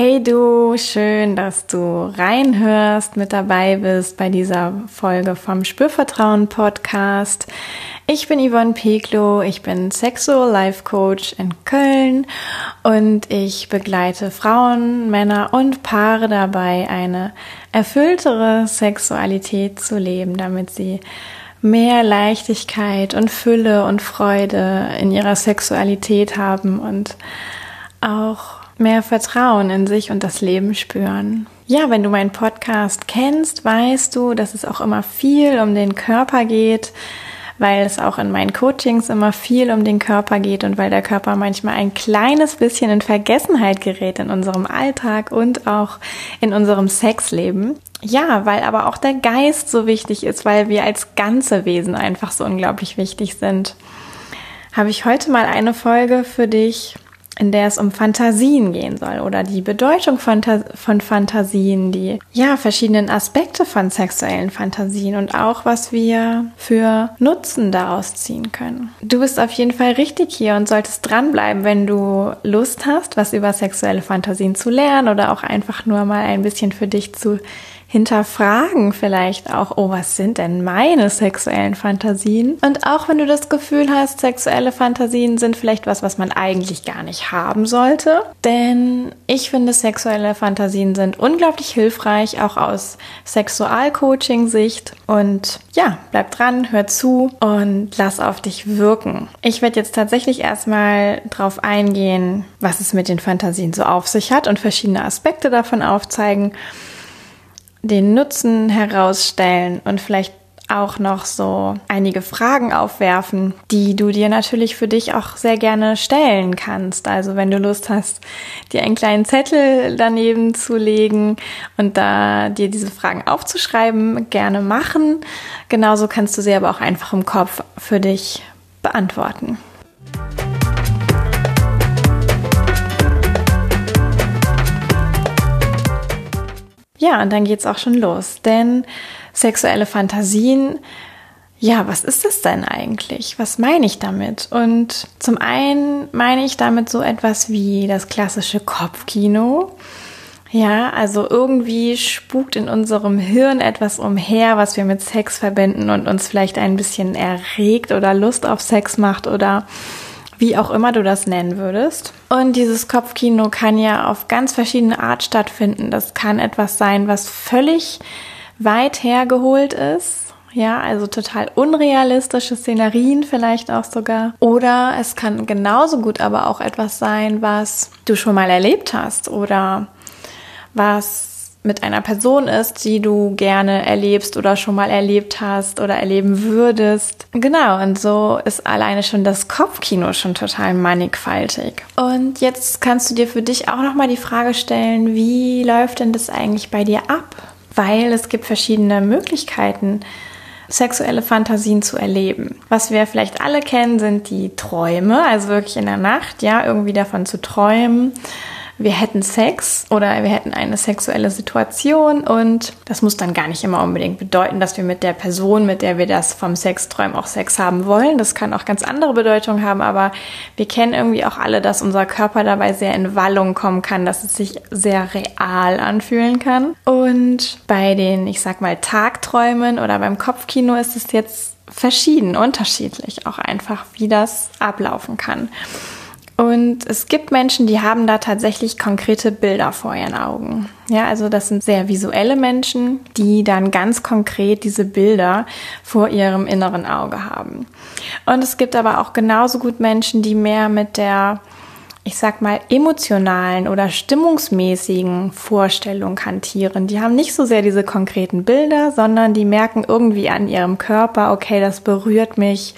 Hey du, schön, dass du reinhörst, mit dabei bist bei dieser Folge vom Spürvertrauen Podcast. Ich bin Yvonne Peklo, ich bin Sexual Life Coach in Köln und ich begleite Frauen, Männer und Paare dabei, eine erfülltere Sexualität zu leben, damit sie mehr Leichtigkeit und Fülle und Freude in ihrer Sexualität haben und auch mehr Vertrauen in sich und das Leben spüren. Ja, wenn du meinen Podcast kennst, weißt du, dass es auch immer viel um den Körper geht, weil es auch in meinen Coachings immer viel um den Körper geht und weil der Körper manchmal ein kleines bisschen in Vergessenheit gerät in unserem Alltag und auch in unserem Sexleben. Ja, weil aber auch der Geist so wichtig ist, weil wir als ganze Wesen einfach so unglaublich wichtig sind. Habe ich heute mal eine Folge für dich in der es um Fantasien gehen soll oder die Bedeutung von, von Fantasien, die ja verschiedenen Aspekte von sexuellen Fantasien und auch was wir für Nutzen daraus ziehen können. Du bist auf jeden Fall richtig hier und solltest dranbleiben, wenn du Lust hast, was über sexuelle Fantasien zu lernen oder auch einfach nur mal ein bisschen für dich zu hinterfragen vielleicht auch, oh, was sind denn meine sexuellen Fantasien? Und auch wenn du das Gefühl hast, sexuelle Fantasien sind vielleicht was, was man eigentlich gar nicht haben sollte. Denn ich finde, sexuelle Fantasien sind unglaublich hilfreich, auch aus Sexualcoaching-Sicht. Und ja, bleib dran, hör zu und lass auf dich wirken. Ich werde jetzt tatsächlich erstmal drauf eingehen, was es mit den Fantasien so auf sich hat und verschiedene Aspekte davon aufzeigen den Nutzen herausstellen und vielleicht auch noch so einige Fragen aufwerfen, die du dir natürlich für dich auch sehr gerne stellen kannst. Also wenn du Lust hast, dir einen kleinen Zettel daneben zu legen und da dir diese Fragen aufzuschreiben, gerne machen. Genauso kannst du sie aber auch einfach im Kopf für dich beantworten. Ja, und dann geht's auch schon los. Denn sexuelle Fantasien, ja, was ist das denn eigentlich? Was meine ich damit? Und zum einen meine ich damit so etwas wie das klassische Kopfkino. Ja, also irgendwie spukt in unserem Hirn etwas umher, was wir mit Sex verbinden und uns vielleicht ein bisschen erregt oder Lust auf Sex macht oder wie auch immer du das nennen würdest. Und dieses Kopfkino kann ja auf ganz verschiedene Art stattfinden. Das kann etwas sein, was völlig weit hergeholt ist. Ja, also total unrealistische Szenerien vielleicht auch sogar. Oder es kann genauso gut aber auch etwas sein, was du schon mal erlebt hast oder was mit einer Person ist, die du gerne erlebst oder schon mal erlebt hast oder erleben würdest. Genau, und so ist alleine schon das Kopfkino schon total mannigfaltig. Und jetzt kannst du dir für dich auch nochmal die Frage stellen, wie läuft denn das eigentlich bei dir ab? Weil es gibt verschiedene Möglichkeiten, sexuelle Fantasien zu erleben. Was wir vielleicht alle kennen, sind die Träume, also wirklich in der Nacht, ja, irgendwie davon zu träumen wir hätten Sex oder wir hätten eine sexuelle Situation und das muss dann gar nicht immer unbedingt bedeuten, dass wir mit der Person, mit der wir das vom Sex träumen, auch Sex haben wollen. Das kann auch ganz andere Bedeutung haben, aber wir kennen irgendwie auch alle, dass unser Körper dabei sehr in Wallung kommen kann, dass es sich sehr real anfühlen kann. Und bei den, ich sag mal, Tagträumen oder beim Kopfkino ist es jetzt verschieden, unterschiedlich auch einfach, wie das ablaufen kann. Und es gibt Menschen, die haben da tatsächlich konkrete Bilder vor ihren Augen. Ja, also das sind sehr visuelle Menschen, die dann ganz konkret diese Bilder vor ihrem inneren Auge haben. Und es gibt aber auch genauso gut Menschen, die mehr mit der, ich sag mal, emotionalen oder stimmungsmäßigen Vorstellung hantieren. Die haben nicht so sehr diese konkreten Bilder, sondern die merken irgendwie an ihrem Körper, okay, das berührt mich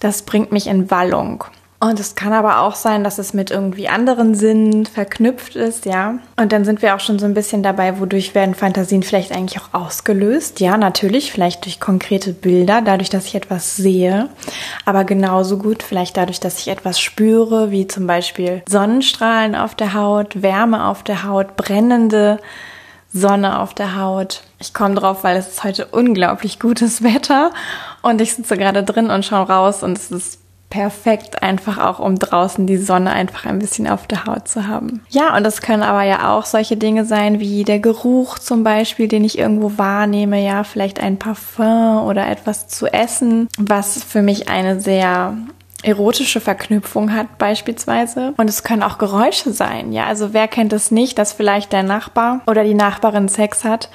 das bringt mich in Wallung. Und es kann aber auch sein, dass es mit irgendwie anderen Sinnen verknüpft ist, ja. Und dann sind wir auch schon so ein bisschen dabei, wodurch werden Fantasien vielleicht eigentlich auch ausgelöst. Ja, natürlich, vielleicht durch konkrete Bilder, dadurch, dass ich etwas sehe. Aber genauso gut vielleicht dadurch, dass ich etwas spüre, wie zum Beispiel Sonnenstrahlen auf der Haut, Wärme auf der Haut, brennende Sonne auf der Haut. Ich komme drauf, weil es ist heute unglaublich gutes Wetter und ich sitze gerade drin und schaue raus und es ist perfekt, einfach auch um draußen die Sonne einfach ein bisschen auf der Haut zu haben. Ja, und das können aber ja auch solche Dinge sein wie der Geruch zum Beispiel, den ich irgendwo wahrnehme, ja, vielleicht ein Parfum oder etwas zu essen, was für mich eine sehr erotische Verknüpfung hat beispielsweise. Und es können auch Geräusche sein, ja. Also wer kennt es nicht, dass vielleicht der Nachbar oder die Nachbarin Sex hat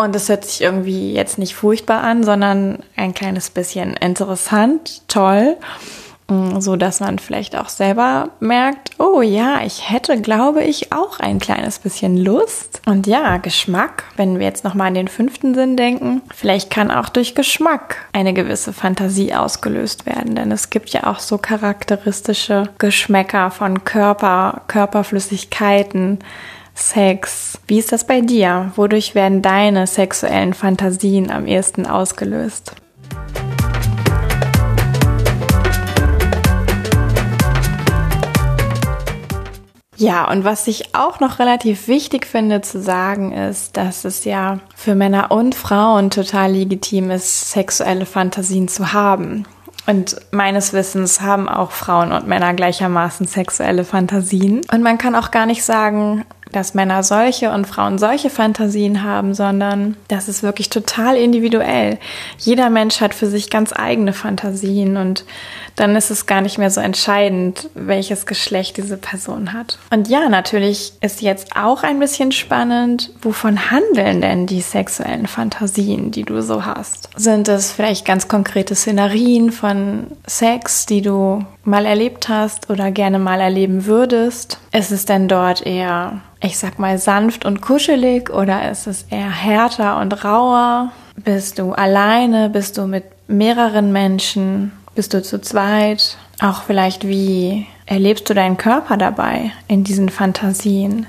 und es hört sich irgendwie jetzt nicht furchtbar an, sondern ein kleines bisschen interessant, toll, mm, so dass man vielleicht auch selber merkt, oh ja, ich hätte, glaube ich, auch ein kleines bisschen Lust. Und ja, Geschmack, wenn wir jetzt nochmal an den fünften Sinn denken, vielleicht kann auch durch Geschmack eine gewisse Fantasie ausgelöst werden, denn es gibt ja auch so charakteristische Geschmäcker von Körper, Körperflüssigkeiten, Sex. Wie ist das bei dir? Wodurch werden deine sexuellen Fantasien am ehesten ausgelöst? Ja, und was ich auch noch relativ wichtig finde zu sagen ist, dass es ja für Männer und Frauen total legitim ist, sexuelle Fantasien zu haben. Und meines Wissens haben auch Frauen und Männer gleichermaßen sexuelle Fantasien. Und man kann auch gar nicht sagen, dass Männer solche und Frauen solche Fantasien haben, sondern das ist wirklich total individuell. Jeder Mensch hat für sich ganz eigene Fantasien und dann ist es gar nicht mehr so entscheidend, welches Geschlecht diese Person hat. Und ja, natürlich ist jetzt auch ein bisschen spannend, wovon handeln denn die sexuellen Fantasien, die du so hast? Sind es vielleicht ganz konkrete Szenarien von Sex, die du mal erlebt hast oder gerne mal erleben würdest? Ist es denn dort eher ich sag mal, sanft und kuschelig oder ist es eher härter und rauer? Bist du alleine? Bist du mit mehreren Menschen? Bist du zu zweit? Auch vielleicht, wie erlebst du deinen Körper dabei in diesen Fantasien?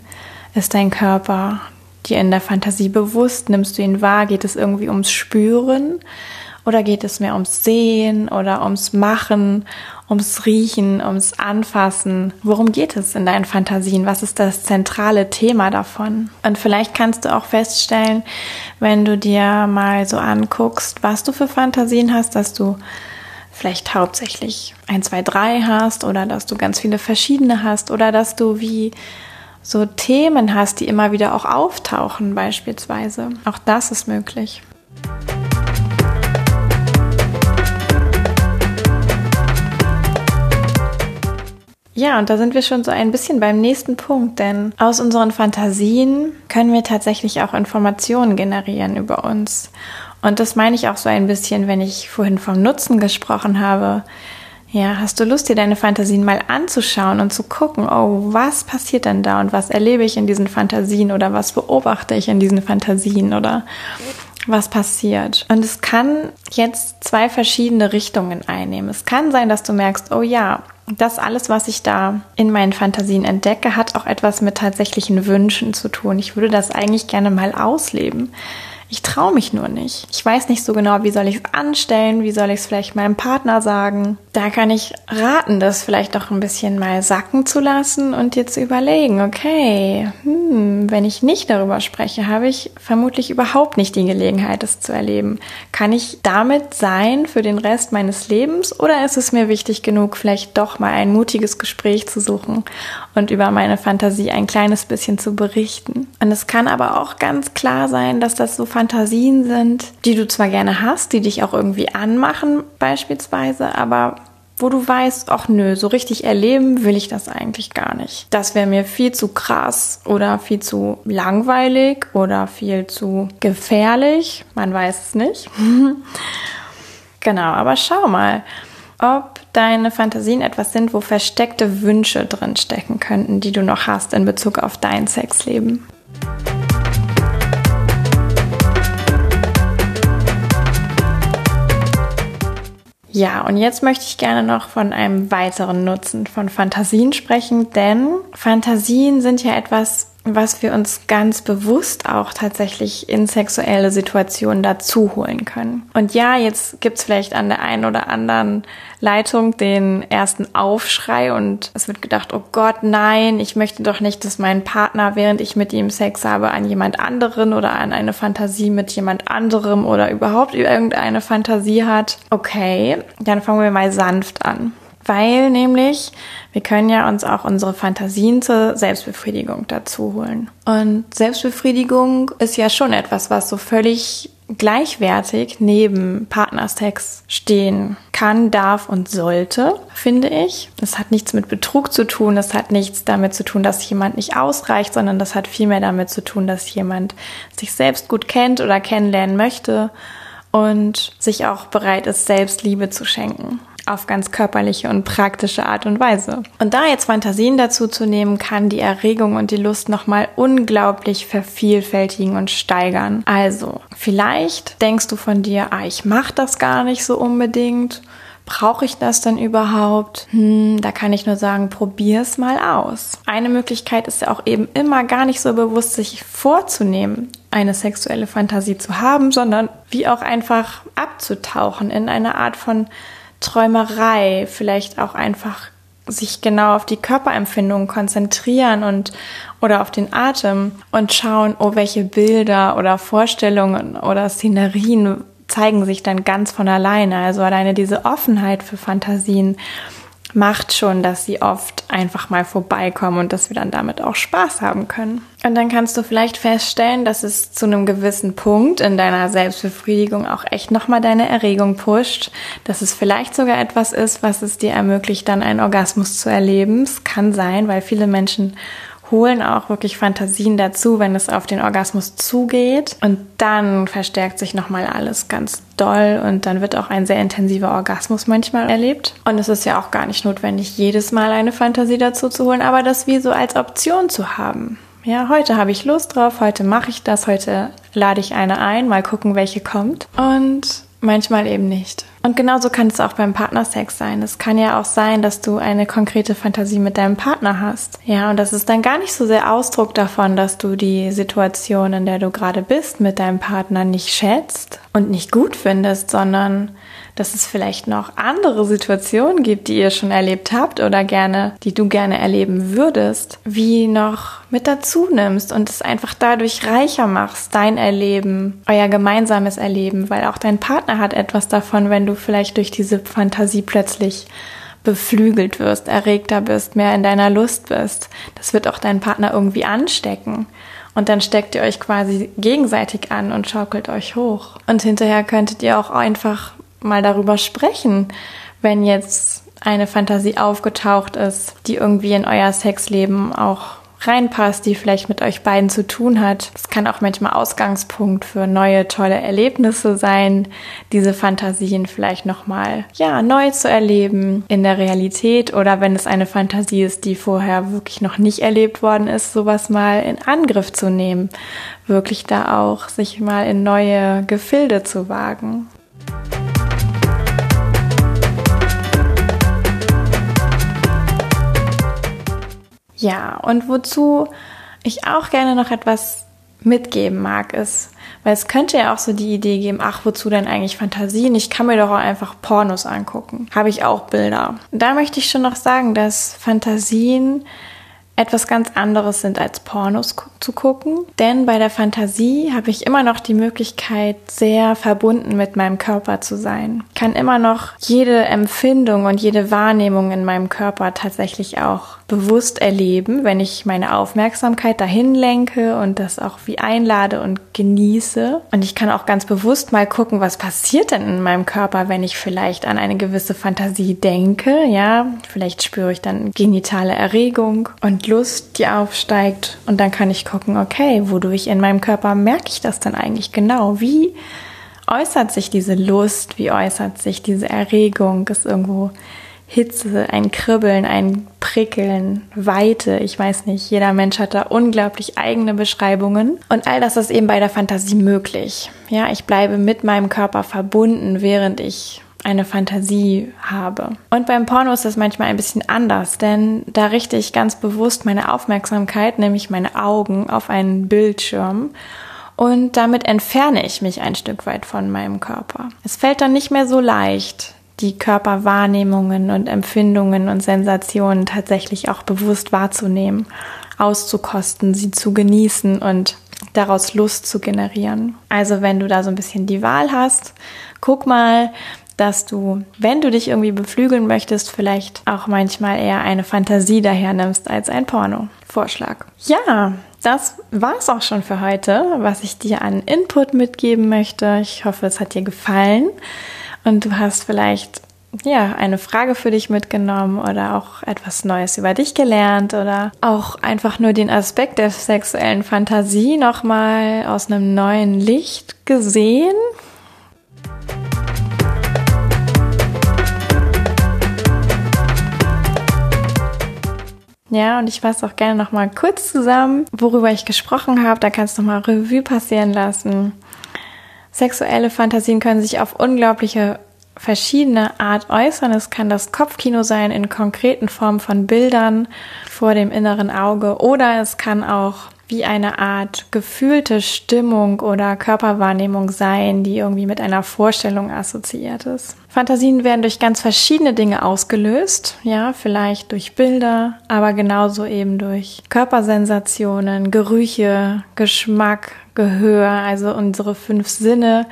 Ist dein Körper dir in der Fantasie bewusst? Nimmst du ihn wahr? Geht es irgendwie ums Spüren? Oder geht es mehr ums Sehen oder ums Machen, ums Riechen, ums Anfassen? Worum geht es in deinen Fantasien? Was ist das zentrale Thema davon? Und vielleicht kannst du auch feststellen, wenn du dir mal so anguckst, was du für Fantasien hast, dass du vielleicht hauptsächlich ein, zwei, drei hast oder dass du ganz viele verschiedene hast oder dass du wie so Themen hast, die immer wieder auch auftauchen beispielsweise. Auch das ist möglich. Ja, und da sind wir schon so ein bisschen beim nächsten Punkt, denn aus unseren Fantasien können wir tatsächlich auch Informationen generieren über uns. Und das meine ich auch so ein bisschen, wenn ich vorhin vom Nutzen gesprochen habe. Ja, hast du Lust, dir deine Fantasien mal anzuschauen und zu gucken, oh, was passiert denn da und was erlebe ich in diesen Fantasien oder was beobachte ich in diesen Fantasien oder was passiert. Und es kann jetzt zwei verschiedene Richtungen einnehmen. Es kann sein, dass du merkst, oh ja, das alles, was ich da in meinen Fantasien entdecke, hat auch etwas mit tatsächlichen Wünschen zu tun. Ich würde das eigentlich gerne mal ausleben. Ich traue mich nur nicht. Ich weiß nicht so genau, wie soll ich es anstellen, wie soll ich es vielleicht meinem Partner sagen. Da kann ich raten, das vielleicht doch ein bisschen mal sacken zu lassen und dir zu überlegen, okay, hm, wenn ich nicht darüber spreche, habe ich vermutlich überhaupt nicht die Gelegenheit, es zu erleben. Kann ich damit sein für den Rest meines Lebens oder ist es mir wichtig genug, vielleicht doch mal ein mutiges Gespräch zu suchen und über meine Fantasie ein kleines bisschen zu berichten? Und es kann aber auch ganz klar sein, dass das so Fantasien sind, die du zwar gerne hast, die dich auch irgendwie anmachen beispielsweise, aber wo du weißt, ach nö, so richtig erleben will ich das eigentlich gar nicht. Das wäre mir viel zu krass oder viel zu langweilig oder viel zu gefährlich. Man weiß es nicht. genau, aber schau mal, ob deine Fantasien etwas sind, wo versteckte Wünsche drin stecken könnten, die du noch hast in Bezug auf dein Sexleben. Ja, und jetzt möchte ich gerne noch von einem weiteren Nutzen von Fantasien sprechen, denn Fantasien sind ja etwas, was wir uns ganz bewusst auch tatsächlich in sexuelle Situationen dazu holen können. Und ja, jetzt gibt's vielleicht an der einen oder anderen Leitung den ersten Aufschrei und es wird gedacht, oh Gott, nein, ich möchte doch nicht, dass mein Partner, während ich mit ihm Sex habe, an jemand anderen oder an eine Fantasie mit jemand anderem oder überhaupt irgendeine Fantasie hat. Okay, dann fangen wir mal sanft an. Weil nämlich wir können ja uns auch unsere Fantasien zur Selbstbefriedigung dazu holen. Und Selbstbefriedigung ist ja schon etwas, was so völlig gleichwertig neben Partnersex stehen kann, darf und sollte, finde ich. Es hat nichts mit Betrug zu tun, es hat nichts damit zu tun, dass jemand nicht ausreicht, sondern das hat vielmehr damit zu tun, dass jemand sich selbst gut kennt oder kennenlernen möchte und sich auch bereit ist, selbst Liebe zu schenken auf ganz körperliche und praktische Art und Weise. Und da jetzt Fantasien dazu zu nehmen, kann die Erregung und die Lust nochmal unglaublich vervielfältigen und steigern. Also, vielleicht denkst du von dir, ah, ich mach das gar nicht so unbedingt. Brauche ich das dann überhaupt? Hm, da kann ich nur sagen, probier's mal aus. Eine Möglichkeit ist ja auch eben immer gar nicht so bewusst, sich vorzunehmen, eine sexuelle Fantasie zu haben, sondern wie auch einfach abzutauchen in eine Art von Träumerei, vielleicht auch einfach sich genau auf die Körperempfindungen konzentrieren und oder auf den Atem und schauen, oh, welche Bilder oder Vorstellungen oder Szenerien zeigen sich dann ganz von alleine. Also alleine diese Offenheit für Fantasien macht schon, dass sie oft einfach mal vorbeikommen und dass wir dann damit auch Spaß haben können. Und dann kannst du vielleicht feststellen, dass es zu einem gewissen Punkt in deiner Selbstbefriedigung auch echt nochmal deine Erregung pusht, dass es vielleicht sogar etwas ist, was es dir ermöglicht, dann einen Orgasmus zu erleben. Es kann sein, weil viele Menschen holen auch wirklich Fantasien dazu, wenn es auf den Orgasmus zugeht. Und dann verstärkt sich nochmal alles ganz doll und dann wird auch ein sehr intensiver Orgasmus manchmal erlebt. Und es ist ja auch gar nicht notwendig, jedes Mal eine Fantasie dazu zu holen, aber das wie so als Option zu haben. Ja, heute habe ich Lust drauf, heute mache ich das, heute lade ich eine ein, mal gucken, welche kommt. Und manchmal eben nicht. Und genauso kann es auch beim Partnersex sein. Es kann ja auch sein, dass du eine konkrete Fantasie mit deinem Partner hast. Ja, und das ist dann gar nicht so sehr Ausdruck davon, dass du die Situation, in der du gerade bist, mit deinem Partner nicht schätzt und nicht gut findest, sondern dass es vielleicht noch andere Situationen gibt, die ihr schon erlebt habt oder gerne, die du gerne erleben würdest, wie noch mit dazu nimmst und es einfach dadurch reicher machst, dein Erleben, euer gemeinsames Erleben, weil auch dein Partner hat etwas davon, wenn du vielleicht durch diese Fantasie plötzlich beflügelt wirst, erregter bist, mehr in deiner Lust bist. Das wird auch deinen Partner irgendwie anstecken. Und dann steckt ihr euch quasi gegenseitig an und schaukelt euch hoch. Und hinterher könntet ihr auch einfach mal darüber sprechen, wenn jetzt eine Fantasie aufgetaucht ist, die irgendwie in euer Sexleben auch reinpasst, die vielleicht mit euch beiden zu tun hat. Es kann auch manchmal Ausgangspunkt für neue tolle Erlebnisse sein, diese Fantasien vielleicht nochmal ja neu zu erleben in der Realität oder wenn es eine Fantasie ist, die vorher wirklich noch nicht erlebt worden ist, sowas mal in Angriff zu nehmen, wirklich da auch sich mal in neue Gefilde zu wagen. Ja, und wozu ich auch gerne noch etwas mitgeben mag, ist, weil es könnte ja auch so die Idee geben, ach, wozu denn eigentlich Fantasien? Ich kann mir doch auch einfach Pornos angucken. Habe ich auch Bilder. Da möchte ich schon noch sagen, dass Fantasien etwas ganz anderes sind als Pornos zu gucken. Denn bei der Fantasie habe ich immer noch die Möglichkeit, sehr verbunden mit meinem Körper zu sein. Kann immer noch jede Empfindung und jede Wahrnehmung in meinem Körper tatsächlich auch bewusst erleben, wenn ich meine Aufmerksamkeit dahin lenke und das auch wie einlade und genieße. Und ich kann auch ganz bewusst mal gucken, was passiert denn in meinem Körper, wenn ich vielleicht an eine gewisse Fantasie denke. Ja, vielleicht spüre ich dann genitale Erregung und Lust, die aufsteigt. Und dann kann ich gucken, okay, wodurch in meinem Körper merke ich das dann eigentlich genau? Wie äußert sich diese Lust? Wie äußert sich diese Erregung? Ist irgendwo Hitze, ein Kribbeln, ein Prickeln, Weite. Ich weiß nicht, jeder Mensch hat da unglaublich eigene Beschreibungen. Und all das ist eben bei der Fantasie möglich. Ja, ich bleibe mit meinem Körper verbunden, während ich eine Fantasie habe. Und beim Porno ist das manchmal ein bisschen anders, denn da richte ich ganz bewusst meine Aufmerksamkeit, nämlich meine Augen, auf einen Bildschirm und damit entferne ich mich ein Stück weit von meinem Körper. Es fällt dann nicht mehr so leicht, die Körperwahrnehmungen und Empfindungen und Sensationen tatsächlich auch bewusst wahrzunehmen, auszukosten, sie zu genießen und daraus Lust zu generieren. Also wenn du da so ein bisschen die Wahl hast, guck mal, dass du, wenn du dich irgendwie beflügeln möchtest, vielleicht auch manchmal eher eine Fantasie daher nimmst als ein Porno-Vorschlag. Ja, das war's auch schon für heute, was ich dir an Input mitgeben möchte. Ich hoffe, es hat dir gefallen und du hast vielleicht ja, eine Frage für dich mitgenommen oder auch etwas Neues über dich gelernt oder auch einfach nur den Aspekt der sexuellen Fantasie nochmal aus einem neuen Licht gesehen. Ja, und ich fasse auch gerne nochmal kurz zusammen, worüber ich gesprochen habe. Da kannst du mal Revue passieren lassen. Sexuelle Fantasien können sich auf unglaubliche verschiedene Art äußern. Es kann das Kopfkino sein in konkreten Formen von Bildern vor dem inneren Auge oder es kann auch wie eine Art gefühlte Stimmung oder Körperwahrnehmung sein, die irgendwie mit einer Vorstellung assoziiert ist. Fantasien werden durch ganz verschiedene Dinge ausgelöst, ja, vielleicht durch Bilder, aber genauso eben durch Körpersensationen, Gerüche, Geschmack, Gehör, also unsere fünf Sinne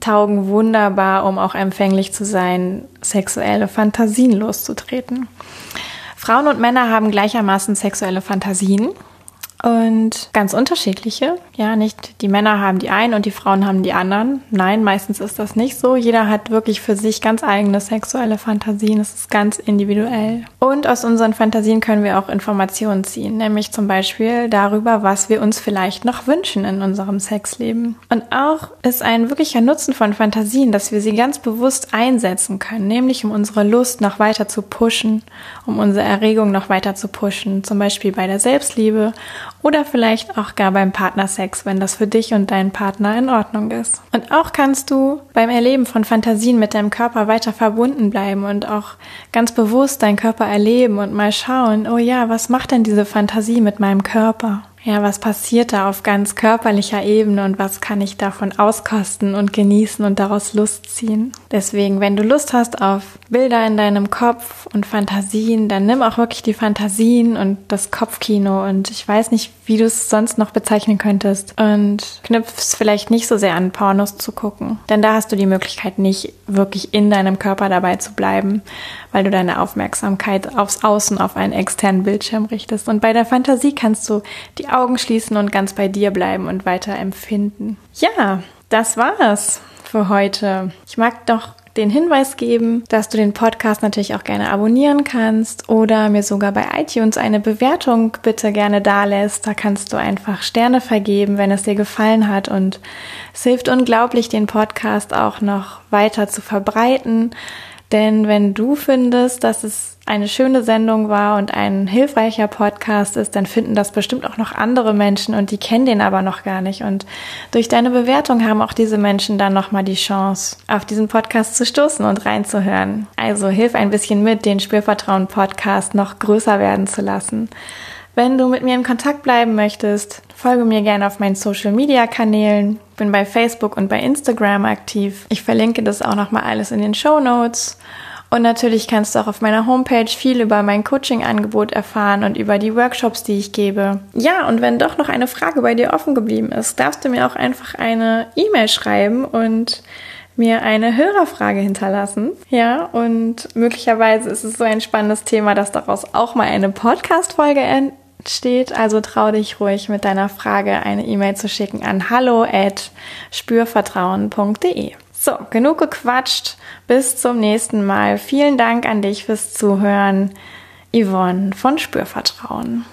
taugen wunderbar, um auch empfänglich zu sein, sexuelle Fantasien loszutreten. Frauen und Männer haben gleichermaßen sexuelle Fantasien und ganz unterschiedliche. Ja, nicht die Männer haben die einen und die Frauen haben die anderen. Nein, meistens ist das nicht so. Jeder hat wirklich für sich ganz eigene sexuelle Fantasien. Es ist ganz individuell. Und aus unseren Fantasien können wir auch Informationen ziehen, nämlich zum Beispiel darüber, was wir uns vielleicht noch wünschen in unserem Sexleben. Und auch ist ein wirklicher Nutzen von Fantasien, dass wir sie ganz bewusst einsetzen können, nämlich um unsere Lust noch weiter zu pushen, um unsere Erregung noch weiter zu pushen, zum Beispiel bei der Selbstliebe oder vielleicht auch gar beim Partnersex, wenn das für dich und deinen Partner in Ordnung ist. Und auch kannst du beim Erleben von Fantasien mit deinem Körper weiter verbunden bleiben und auch ganz bewusst deinen Körper erleben und mal schauen, oh ja, was macht denn diese Fantasie mit meinem Körper? Ja, was passiert da auf ganz körperlicher Ebene und was kann ich davon auskosten und genießen und daraus Lust ziehen? Deswegen, wenn du Lust hast auf Bilder in deinem Kopf und Fantasien, dann nimm auch wirklich die Fantasien und das Kopfkino und ich weiß nicht, wie du es sonst noch bezeichnen könntest und knüpfst vielleicht nicht so sehr an Pornos zu gucken, denn da hast du die Möglichkeit nicht wirklich in deinem Körper dabei zu bleiben, weil du deine Aufmerksamkeit aufs Außen auf einen externen Bildschirm richtest und bei der Fantasie kannst du die Augen schließen und ganz bei dir bleiben und weiter empfinden. Ja, das war's für heute. Ich mag doch den Hinweis geben, dass du den Podcast natürlich auch gerne abonnieren kannst oder mir sogar bei iTunes eine Bewertung bitte gerne da lässt. Da kannst du einfach Sterne vergeben, wenn es dir gefallen hat und es hilft unglaublich, den Podcast auch noch weiter zu verbreiten. Denn wenn du findest, dass es eine schöne Sendung war und ein hilfreicher Podcast ist, dann finden das bestimmt auch noch andere Menschen und die kennen den aber noch gar nicht. Und durch deine Bewertung haben auch diese Menschen dann nochmal die Chance, auf diesen Podcast zu stoßen und reinzuhören. Also hilf ein bisschen mit, den Spürvertrauen Podcast noch größer werden zu lassen. Wenn du mit mir in Kontakt bleiben möchtest, folge mir gerne auf meinen Social Media Kanälen. Bin bei Facebook und bei Instagram aktiv. Ich verlinke das auch nochmal alles in den Show Notes. Und natürlich kannst du auch auf meiner Homepage viel über mein Coaching-Angebot erfahren und über die Workshops, die ich gebe. Ja, und wenn doch noch eine Frage bei dir offen geblieben ist, darfst du mir auch einfach eine E-Mail schreiben und mir eine Hörerfrage hinterlassen. Ja, und möglicherweise ist es so ein spannendes Thema, dass daraus auch mal eine Podcast-Folge entsteht. Also trau dich ruhig mit deiner Frage eine E-Mail zu schicken an hallo at spürvertrauen.de. So, genug gequatscht. Bis zum nächsten Mal. Vielen Dank an dich fürs Zuhören. Yvonne von Spürvertrauen.